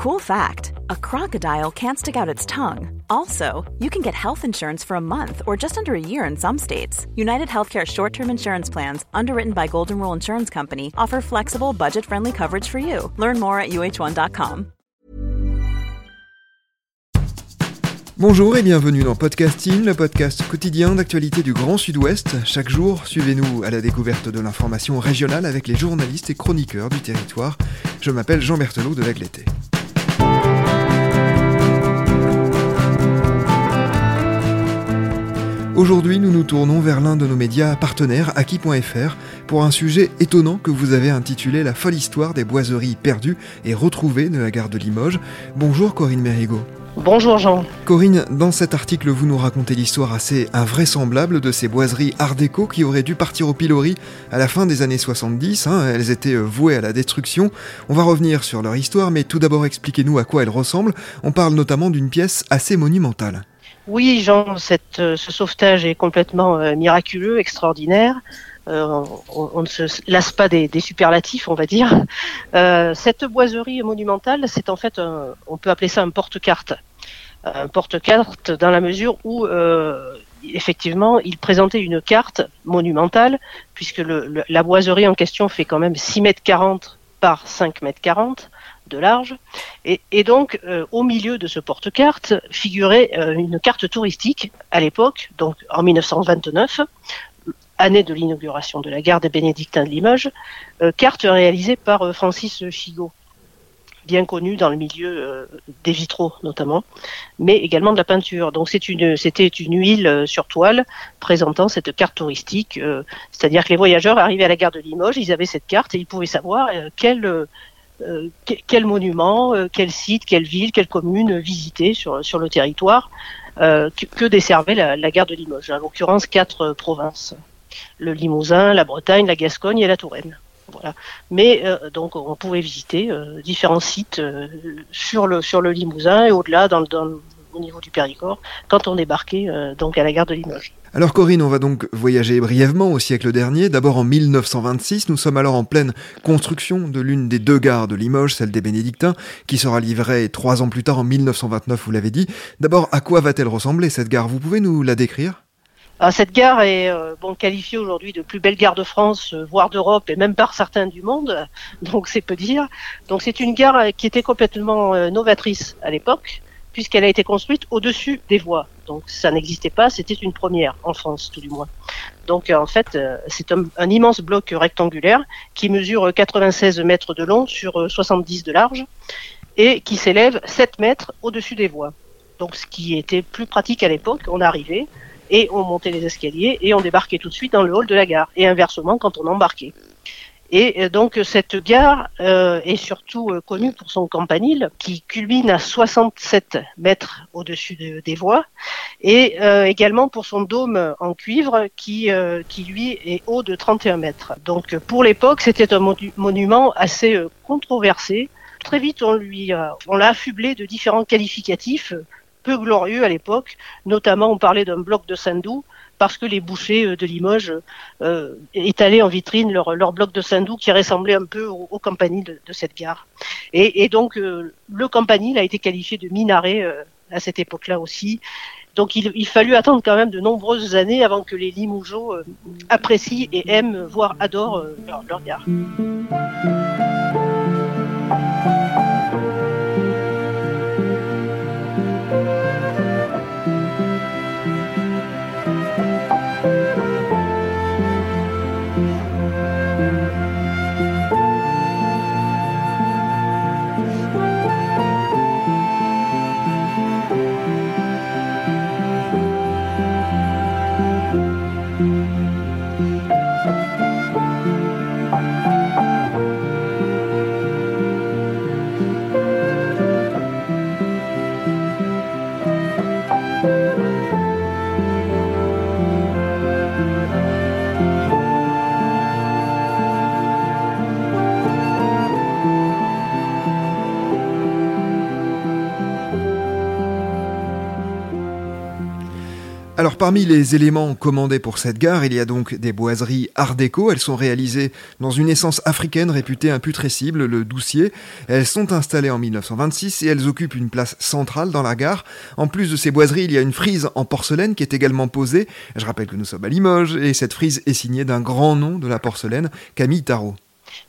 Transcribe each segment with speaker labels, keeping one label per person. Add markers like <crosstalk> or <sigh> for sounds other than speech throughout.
Speaker 1: Cool fact a crocodile can't stick out its tongue. Also, you can get health insurance for a month or just under a year in some states. United Healthcare short term insurance plans, underwritten by Golden Rule Insurance Company, offer flexible, budget friendly coverage for you. Learn more at uh1.com.
Speaker 2: Bonjour et bienvenue dans Podcasting, le podcast quotidien d'actualité du Grand Sud-Ouest. Chaque jour, suivez-nous à la découverte de l'information régionale avec les journalistes et chroniqueurs du territoire. Je m'appelle Jean Berthelot de Lagleté. Aujourd'hui, nous nous tournons vers l'un de nos médias partenaires, Aki.fr, pour un sujet étonnant que vous avez intitulé La folle histoire des boiseries perdues et retrouvées de la gare de Limoges. Bonjour Corinne Mérigot.
Speaker 3: Bonjour Jean.
Speaker 2: Corinne, dans cet article, vous nous racontez l'histoire assez invraisemblable de ces boiseries art déco qui auraient dû partir au pilori à la fin des années 70. Hein. elles étaient euh, vouées à la destruction. On va revenir sur leur histoire, mais tout d'abord expliquez-nous à quoi elles ressemblent. On parle notamment d'une pièce assez monumentale.
Speaker 3: Oui, Jean, euh, ce sauvetage est complètement euh, miraculeux, extraordinaire. Euh, on, ne se lasse pas des, superlatifs, on va dire. cette boiserie monumentale, c'est en fait, on peut appeler ça un porte-carte. Un porte-carte dans la mesure où, effectivement, il présentait une carte monumentale, puisque la boiserie en question fait quand même 6 mètres 40 par 5 mètres 40 de large. Et, donc, euh, au milieu de ce porte-carte figurait euh, une carte touristique à l'époque, donc en 1929, année de l'inauguration de la gare des Bénédictins de Limoges, euh, carte réalisée par Francis Chigot, bien connu dans le milieu des vitraux notamment, mais également de la peinture. Donc une, c'était une huile sur toile présentant cette carte touristique, c'est-à-dire que les voyageurs arrivaient à la gare de Limoges, ils avaient cette carte et ils pouvaient savoir quelle quel monument, euh, quel site, quelle ville, quelle commune visiter sur, sur le territoire euh, que, desservait la, gare de Limoges. En l'occurrence, quatre provinces le Limousin, la Bretagne, la Gascogne et la Touraine. Voilà. Mais donc on pouvait visiter différents sites sur le sur le Limousin et au-delà dans, dans, au niveau du Périgord quand on débarquait donc à la gare de Limoges.
Speaker 2: Alors Corinne, on va donc voyager brièvement au siècle dernier. D'abord en 1926, nous sommes alors en pleine construction de l'une des deux gares de Limoges, celle des Bénédictins, qui sera livrée trois ans plus tard en 1929, vous l'avez dit. D'abord, à quoi va-t-elle ressembler cette gare? Vous pouvez nous la décrire?
Speaker 3: Ah, cette gare est euh, bon, qualifiée aujourd'hui de plus belle gare de France, euh, voire d'Europe et même par certains du monde, <laughs> donc c'est peu dire. Donc c'est une gare qui était complètement euh, novatrice à l'époque, puisqu'elle a été construite au-dessus des voies. Donc ça n'existait pas, c'était une première en France tout du moins. Donc euh, en fait, euh, c'est un, immense bloc rectangulaire qui mesure 96 mètres de long sur 70 euh, de large et qui s'élève 7 mètres au-dessus des voies. Donc ce qui était plus pratique à l'époque, on arrivait et on montait les escaliers et on débarquait tout de suite dans le hall de la gare et inversement quand on embarquait. Et euh, donc cette gare euh, est surtout euh, connue pour son campanile qui culmine à 67 mètres au-dessus des voies et également pour son dôme en cuivre qui, qui lui est haut de 31 mètres. Donc pour l'époque c'était un monument assez controversé. Très vite on lui on l'a affublé de différents qualificatifs peu glorieux à l'époque, notamment on parlait d'un bloc de Sindou parce que les bouchers euh, de Limoges euh, étalaient en vitrine leur, leur bloc de Saint-Doux qui ressemblait un peu au, campanile de, cette gare. Et, donc euh, le campanile a été qualifié de minaret à cette époque-là aussi. Donc il, fallut attendre quand même de nombreuses années avant que les Limougeaux apprécient et aiment, voire adorent leur gare.
Speaker 2: Alors parmi les éléments commandés pour cette gare, il y a donc des boiseries art déco. Elles sont réalisées dans une essence africaine réputée imputrescible, le doucier. Elles sont installées en 1926 et elles occupent une place centrale dans la gare. En plus de ces boiseries, il y a une frise en porcelaine qui est également posée. Je rappelle que nous sommes à Limoges et cette frise est signée d'un grand nom de la porcelaine, Camille Tarot.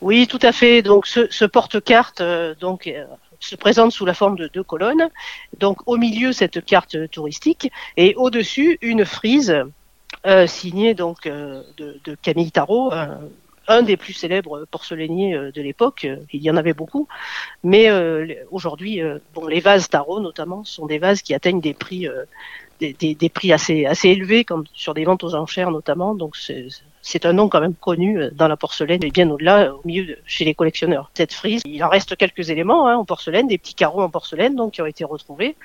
Speaker 3: Oui, tout à fait. Donc ce, porte-carte, euh, donc euh, se présente sous la forme de deux colonnes. Donc au milieu cette carte touristique et au-dessus une frise euh, signée donc euh, de, Camille Tarot, des plus célèbres porcelainiers euh, de l'époque. Il y en avait beaucoup, mais aujourd'hui, bon, les vases Tarot notamment sont des vases qui atteignent des prix des, prix assez assez élevés, comme sur des ventes aux enchères notamment. Donc c'est un nom quand même connu euh, dans la porcelaine et bien au-delà, au milieu de, chez les collectionneurs. Cette frise, il en reste quelques éléments hein, en porcelaine, des petits carreaux en porcelaine donc qui ont été retrouvés,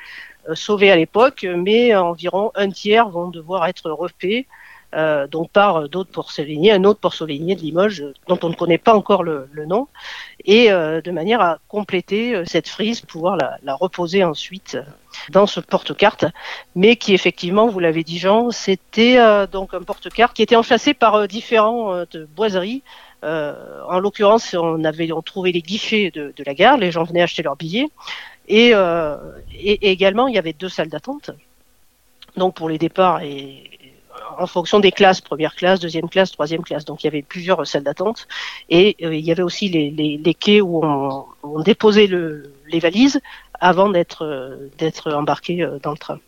Speaker 3: euh, sauvés à l'époque, mais environ un tiers vont devoir être refaits euh, donc par d'autres porcelainiers, un autre porcelainier de Limoges dont on ne connaît pas encore le, nom, et euh, de manière à compléter euh, cette frise, pouvoir la, la reposer ensuite dans ce porte-carte, mais qui effectivement, vous l'avez dit Jean, c'était donc un porte-carte qui était enchâssé par différentes boiseries. en l'occurrence, on avait on trouvait les guichets de, de, la gare, les gens venaient acheter leurs billets, et, et également il y avait deux salles d'attente, donc pour les départs et, en fonction des classes, première classe, deuxième classe, troisième classe. Donc il y avait plusieurs salles d'attente et euh, il y avait aussi les, quais où on, déposait le, les valises avant d'être euh, d'être embarqué euh, dans le train.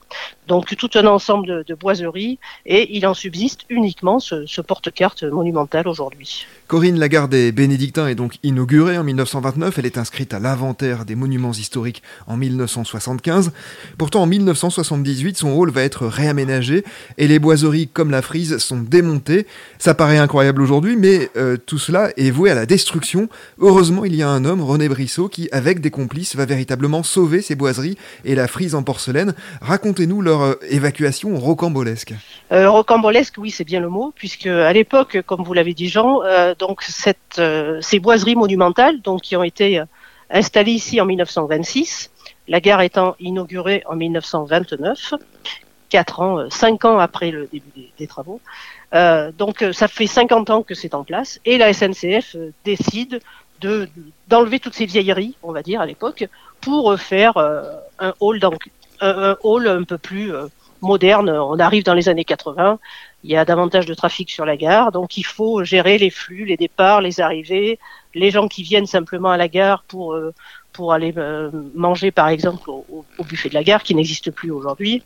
Speaker 3: Donc tout un ensemble de, boiseries et il en subsiste uniquement ce, ce porte-carte monumental aujourd'hui.
Speaker 2: Corinne Lagarde des Bénédictins est donc inaugurée en 1929. Elle est inscrite à l'inventaire des monuments historiques en 1975. Pourtant, en 1978, son hall va être réaménagé et les boiseries comme la frise sont démontées. Ça paraît incroyable aujourd'hui, mais euh, tout cela est voué à la destruction. Heureusement, il y a un homme, René Brissot, qui, avec des complices, va véritablement sauver ces boiseries et la frise en porcelaine. Racontez-nous leur euh, évacuation rocambolesque.
Speaker 3: Euh, rocambolesque, oui, c'est bien le mot, puisque à l'époque, comme vous l'avez dit Jean, euh, donc cette, ces boiseries monumentales, donc qui ont été installées ici en 1926, la gare étant inaugurée en 1929, quatre ans, cinq ans après le début des, travaux. donc ça fait 50 ans que c'est en place et la SNCF décide de d'enlever toutes ces vieilleries, on va dire à l'époque, pour faire un hall un, hall un peu plus euh, moderne. On arrive dans les années 80, il y a davantage de trafic sur la gare, donc il faut gérer les flux, les départs, les arrivées, les gens qui viennent simplement à la gare pour euh, pour aller manger par exemple au, au, buffet de la gare qui n'existe plus aujourd'hui.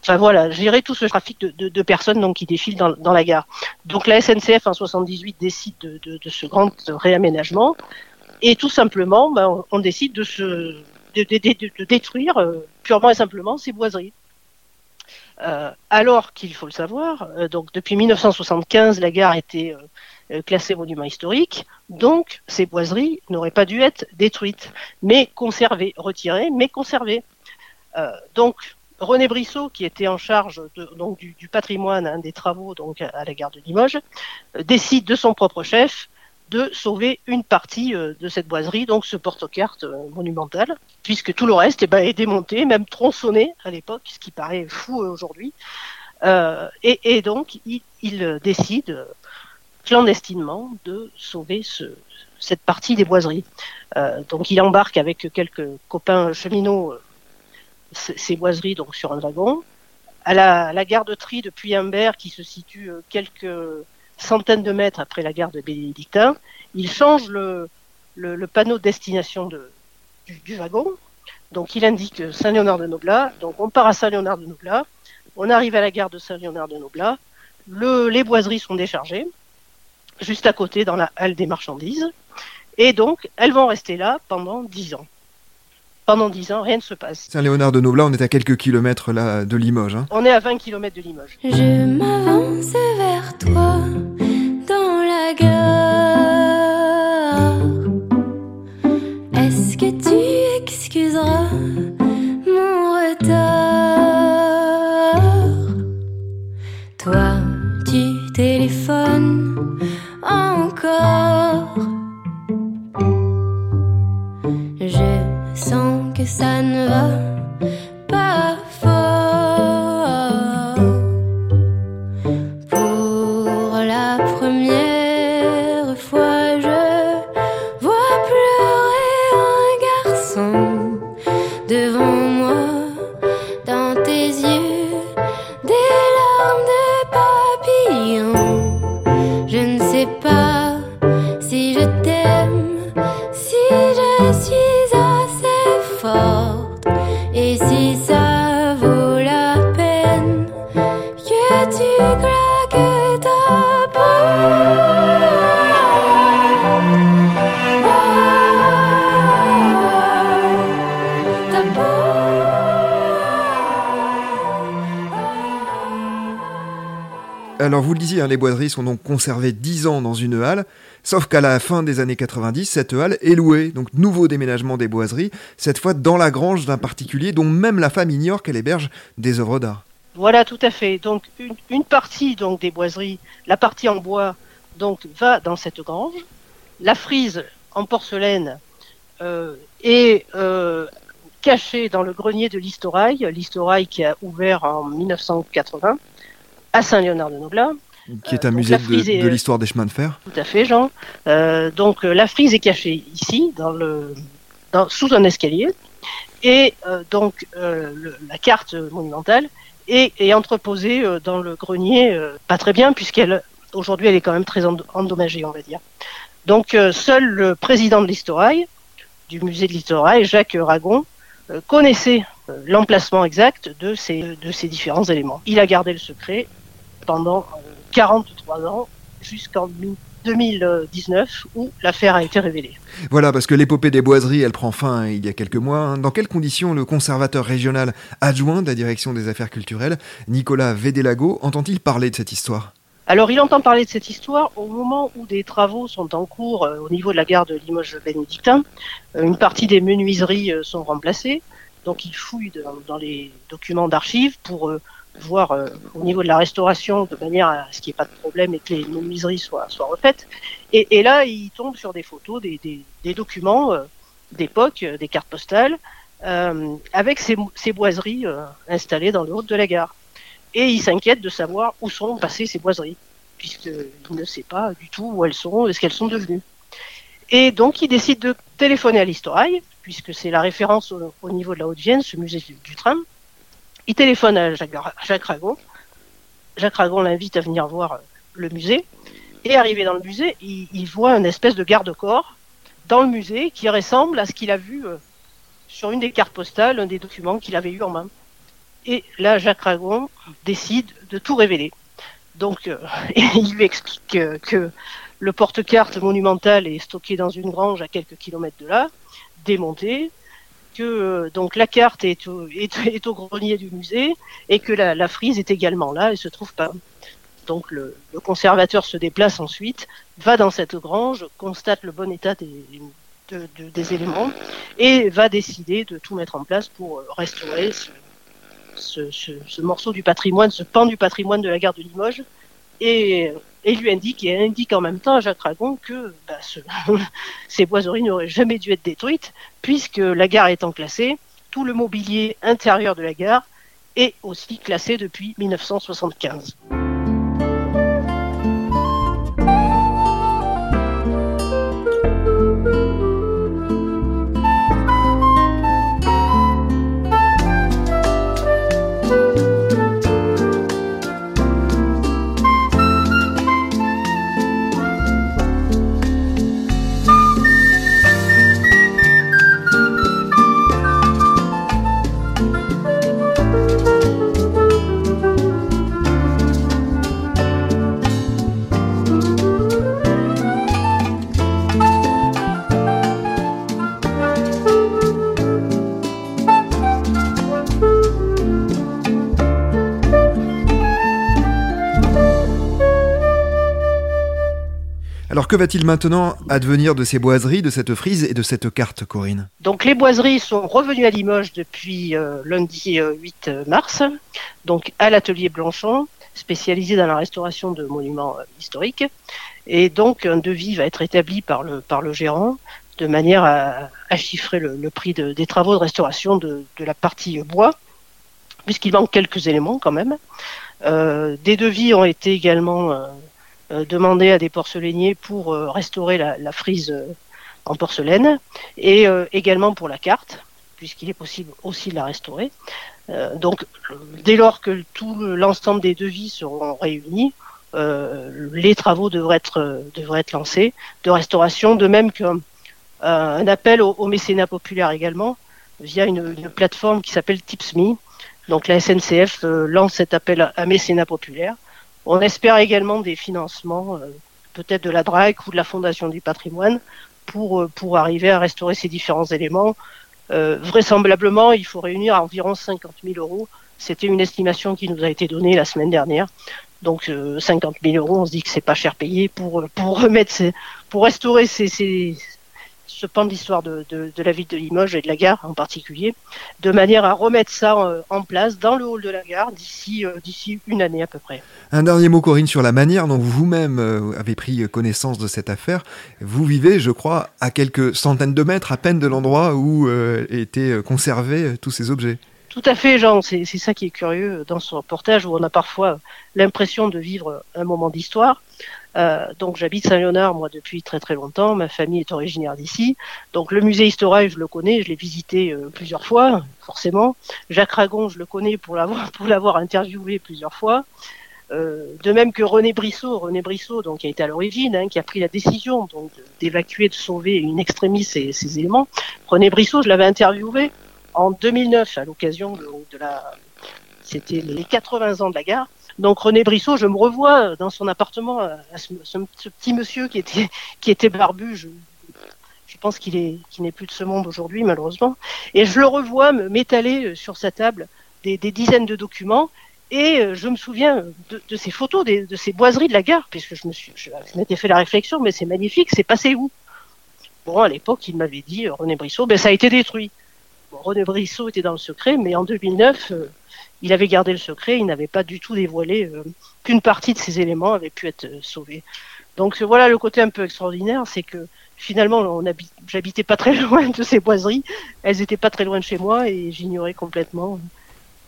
Speaker 3: Enfin voilà, gérer tout ce trafic de, de, de personnes donc qui défilent dans, dans, la gare. Donc la SNCF en 78 décide de, de ce grand réaménagement et tout simplement ben, on décide de se de, détruire euh, purement et simplement ces boiseries. Euh, alors qu'il faut le savoir, euh, donc depuis 1975, la gare était classée monument historique, donc ces boiseries n'auraient pas dû être détruites, mais conservées, retirées, mais conservées. donc René Brissot, qui était en charge du, patrimoine hein, des travaux donc à la gare de Limoges, décide de son propre chef de sauver une partie euh, de cette boiserie, donc ce porte-carte euh, monumental, puisque tout le reste eh ben, est démonté, même tronçonné à l'époque, ce qui paraît fou euh, aujourd'hui. et, donc, il, décide clandestinement de sauver cette partie des boiseries. donc, il embarque avec quelques copains cheminots ces boiseries donc sur un wagon. À la, gare de Tri de Puy-Imbert, qui se situe quelques centaines de mètres après la gare de Bénédictin, il change le, le, panneau de destination de, du, wagon. Donc il indique Saint-Léonard de Noblat. Donc on part à Saint-Léonard de Noblat. On arrive à la gare de Saint-Léonard de Noblat. Le, les boiseries sont déchargées, juste à côté dans la halle des marchandises. Et donc elles vont rester là pendant dix ans pendant dix ans, rien ne se passe.
Speaker 2: Saint-Léonard de Noblat, on est à quelques kilomètres là de Limoges. Hein.
Speaker 3: On est à 20 kilomètres de Limoges.
Speaker 4: Je m'avance vers toi
Speaker 2: Alors vous le disiez, hein, les boiseries sont donc conservées 10 ans dans une halle, sauf qu'à la fin des années 90, cette halle est louée, donc nouveau déménagement des boiseries, cette fois dans la grange d'un particulier dont même la femme ignore qu'elle héberge des œuvres d'art.
Speaker 3: Voilà, tout à fait. Donc une, partie donc des boiseries, la partie en bois, donc va dans cette grange. La frise en porcelaine euh, est euh, cachée dans le grenier de l'Historail, l'Historail qui a ouvert en 1980 à Saint-Léonard-de-Noblat.
Speaker 2: Qui est un
Speaker 3: Euh,
Speaker 2: musée de,
Speaker 3: frise est,
Speaker 2: de l'histoire des chemins de fer.
Speaker 3: Tout à fait, Jean. Euh, donc euh, la frise est cachée ici, dans le, dans- sous un escalier, et euh, donc le- la carte monumentale est, est entreposée dans le grenier, pas très bien puisqu'elle aujourd'hui elle est quand même très endo- endommagée, on va dire. Donc seul le président de l'Historail, du musée de l'Historail, Jacques Ragon, connaissait l'emplacement exact de ces, de ces différents éléments. Il a gardé le secret pendant euh, 43 ans jusqu'en mi- 2019 où l'affaire a été révélée.
Speaker 2: Voilà, parce que l'épopée des boiseries, elle prend fin il y a quelques mois. hein. Dans quelles conditions le conservateur régional adjoint de la direction des affaires culturelles, Nicolas Védélago, entend-il parler de cette histoire?
Speaker 3: Alors il entend parler de cette histoire au moment où des travaux sont en cours euh, au niveau de la gare de Limoges-Bénédictin. Euh, une partie des menuiseries euh, sont remplacées, donc il fouille dans les documents d'archives pour euh, voir euh, au niveau de la restauration de manière à ce qu'il n'y ait pas de problème et que les menuiseries soient, soient refaites. Et, et là, il tombe sur des photos, des, des- des documents euh, d'époque, euh, des cartes postales, euh, avec ces, ces boiseries euh, installées dans le haut de la gare. Et il s'inquiète de savoir où sont passées ces boiseries, puisqu'il ne sait pas du tout où elles sont et ce qu'elles sont devenues. Et donc, il décide de téléphoner à l'Historail, puisque c'est la référence au, au niveau de la Haute-Vienne, ce musée du, du train. Il téléphone à Jacques, Ragon. Jacques Ragon l'invite à venir voir euh, le musée. Et arrivé dans le musée, il, voit une espèce de garde-corps dans le musée qui ressemble à ce qu'il a vu euh, sur une des cartes postales, un des documents qu'il avait eu en main. Et là, Jacques Ragon décide de tout révéler. Donc, euh, <laughs> il lui explique que le porte-carte monumental est stocké dans une grange à quelques kilomètres de là, démonté, que euh, donc la carte est au, <laughs> est, est au grenier du musée et que la, frise est également là et se trouve pas. Donc le, conservateur se déplace ensuite, va dans cette grange, constate le bon état des, de- de- des éléments et va décider de tout mettre en place pour euh, restaurer ce, ce, ce- ce morceau du patrimoine, ce pan du patrimoine de la gare de Limoges, et, et lui indique et indique en même temps à Jacques Ragon que bah, ce- <laughs> ces boiseries n'auraient jamais dû être détruites, puisque la gare étant classée, tout le mobilier intérieur de la gare est aussi classé depuis 1975.
Speaker 2: Que va-t-il maintenant advenir de ces boiseries, de cette frise et de cette carte, Corinne?
Speaker 3: Donc les boiseries sont revenues à Limoges depuis euh, lundi euh, 8 mars, donc à l'atelier Blanchon, spécialisé dans la restauration de monuments euh, historiques. Et donc un devis va être établi par le, gérant de manière à, chiffrer le, prix de- des travaux de restauration de, la partie euh, bois, puisqu'il manque quelques éléments quand même. Euh, des devis ont été également euh, euh, demandés à des porcelainiers pour euh, restaurer la, frise euh, en porcelaine et également pour la carte, puisqu'il est possible aussi de la restaurer. Donc, dès lors que tout l'ensemble des devis seront réunis, les travaux devraient être, devraient être lancés de restauration, de même qu'un un appel au, mécénat populaire également, via une, plateforme qui s'appelle TipsMe. Donc la SNCF lance cet appel à, mécénat populaire. On espère également des financements, peut-être de la DRAC ou de la Fondation du patrimoine, pour, pour arriver à restaurer ces différents éléments euh, vraisemblablement, il faut réunir environ 50 000 euros. C'était une estimation qui nous a été donnée la semaine dernière. Donc 50 euh, 000 euros, on se dit que c'est pas cher payé pour pour remettre, pour restaurer ces, ces, ce pan de l'histoire de, la ville de Limoges et de la gare en particulier, de manière à remettre ça euh, en, place dans le hall de la gare d'ici euh, d'ici une année à peu près.
Speaker 2: Un dernier mot, Corinne, sur la manière dont vous-même euh, avez pris connaissance de cette affaire. Vous vivez, je crois, à quelques centaines de mètres à peine de l'endroit où étaient conservés tous ces objets.
Speaker 3: Tout à fait, Jean. C'est ça qui est curieux dans ce reportage où on a parfois l'impression de vivre un moment d'histoire. Euh, donc j'habite Saint-Léonard moi depuis très très longtemps. Ma famille est originaire d'ici. Donc le musée historique je le connais, je l'ai visité euh, plusieurs fois, forcément. Jacques Ragon, je le connais pour l'avoir <laughs> pour l'avoir interviewé plusieurs fois. Euh, de même que René Brissot, René Brissot, donc qui a été à l'origine, hein, qui a pris la décision donc d'évacuer, de sauver une extrémie ces, ces éléments. René Brissot, je l'avais interviewé en 2009 à l'occasion de, de la, c'était les 80 ans de la gare. Donc René Brissot, je me revois dans son appartement, à ce, petit monsieur qui était, <laughs> barbu. Je, pense qu'il est, n'est plus de ce monde aujourd'hui, malheureusement. Et je le revois m'étaler sur sa table des, dizaines de documents. Et euh, je me souviens de, ces photos, de ces boiseries de la gare, puisque je, m'étais fait la réflexion, mais c'est magnifique, c'est passé où? Bon, à l'époque, il m'avait dit, René Brissot, ben ça a été détruit. René Brissot était dans le secret, mais en 2009, il avait gardé le secret, il n'avait pas du tout dévoilé euh, qu'une partie de ces éléments avait pu être euh, sauvée. Donc voilà le côté un peu extraordinaire, c'est que finalement j'habitais pas très <laughs> loin de ces boiseries, elles étaient pas très loin de chez moi et j'ignorais complètement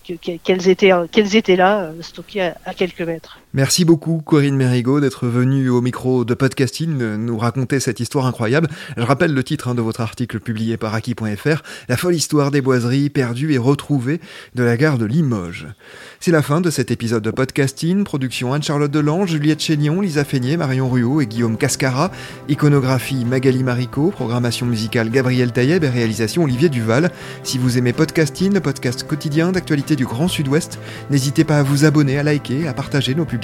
Speaker 3: qu'elles étaient, là, euh, stockées à, quelques mètres.
Speaker 2: Merci beaucoup Corinne Mérigot d'être venue au micro de Podcasting nous raconter cette histoire incroyable. Je rappelle le titre hein, de votre article publié par Aki.fr, La folle histoire des boiseries perdues et retrouvées de la gare de Limoges. C'est la fin de cet épisode de Podcasting, production Anne-Charlotte Delange, Juliette Chénion, Lisa Feignet, Marion Ruot et Guillaume Cascara, iconographie Magali Marico, programmation musicale Gabriel Taïeb et réalisation Olivier Duval. Si vous aimez Podcasting, le podcast quotidien d'actualité du Grand Sud-Ouest. N'hésitez pas à vous abonner, à liker, à partager nos publications.